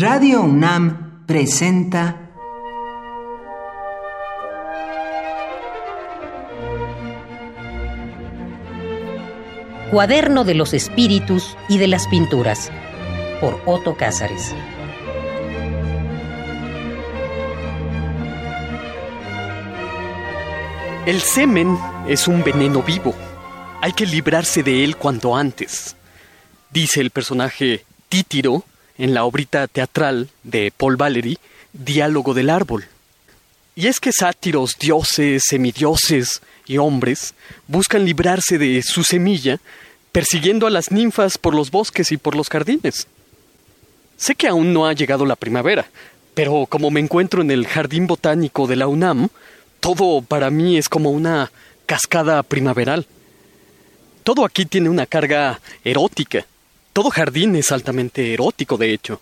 Radio UNAM presenta Cuaderno de los Espíritus y de las Pinturas por Otto Cázares. El semen es un veneno vivo. Hay que librarse de él cuanto antes, dice el personaje Títiro en la obrita teatral de Paul Valéry, Diálogo del Árbol. Y es que sátiros, dioses, semidioses y hombres buscan librarse de su semilla persiguiendo a las ninfas por los bosques y por los jardines. Sé que aún no ha llegado la primavera, pero como me encuentro en el jardín botánico de la UNAM, todo para mí es como una cascada primaveral. Todo aquí tiene una carga erótica. Todo jardín es altamente erótico, de hecho.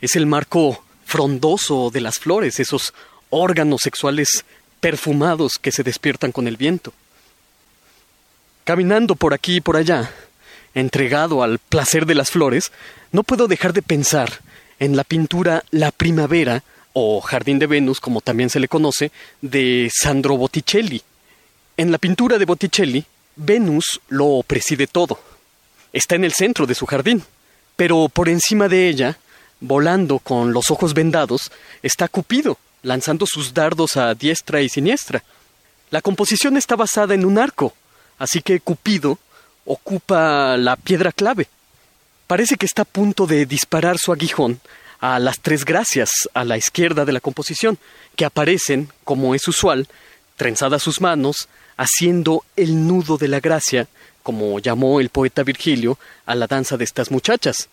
Es el marco frondoso de las flores, esos órganos sexuales perfumados que se despiertan con el viento. Caminando por aquí y por allá, entregado al placer de las flores, no puedo dejar de pensar en la pintura La Primavera, o Jardín de Venus, como también se le conoce, de Sandro Botticelli. En la pintura de Botticelli, Venus lo preside todo está en el centro de su jardín, pero por encima de ella, volando con los ojos vendados, está Cupido, lanzando sus dardos a diestra y siniestra. La composición está basada en un arco, así que Cupido ocupa la piedra clave. Parece que está a punto de disparar su aguijón a las tres gracias a la izquierda de la composición, que aparecen, como es usual, trenzadas sus manos, haciendo el nudo de la gracia como llamó el poeta Virgilio, a la danza de estas muchachas.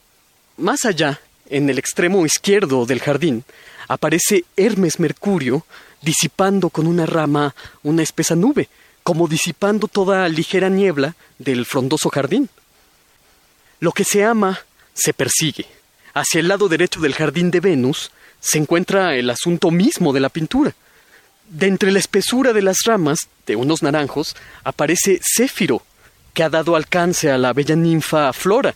Más allá, en el extremo izquierdo del jardín, aparece Hermes Mercurio disipando con una rama una espesa nube, como disipando toda ligera niebla del frondoso jardín. Lo que se ama se persigue. Hacia el lado derecho del jardín de Venus se encuentra el asunto mismo de la pintura. De entre la espesura de las ramas de unos naranjos aparece Céfiro, que ha dado alcance a la bella ninfa Flora.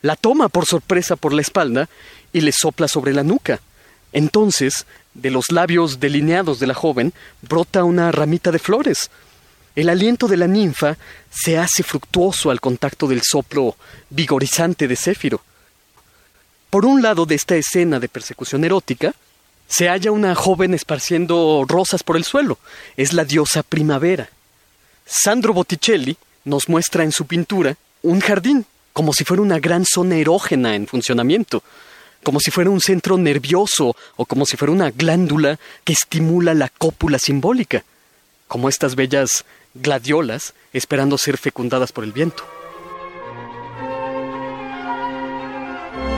La toma por sorpresa por la espalda y le sopla sobre la nuca. Entonces, de los labios delineados de la joven brota una ramita de flores. El aliento de la ninfa se hace fructuoso al contacto del soplo vigorizante de Céfiro. Por un lado de esta escena de persecución erótica, se halla una joven esparciendo rosas por el suelo. Es la diosa primavera. Sandro Botticelli nos muestra en su pintura un jardín, como si fuera una gran zona erógena en funcionamiento, como si fuera un centro nervioso o como si fuera una glándula que estimula la cópula simbólica, como estas bellas gladiolas esperando ser fecundadas por el viento.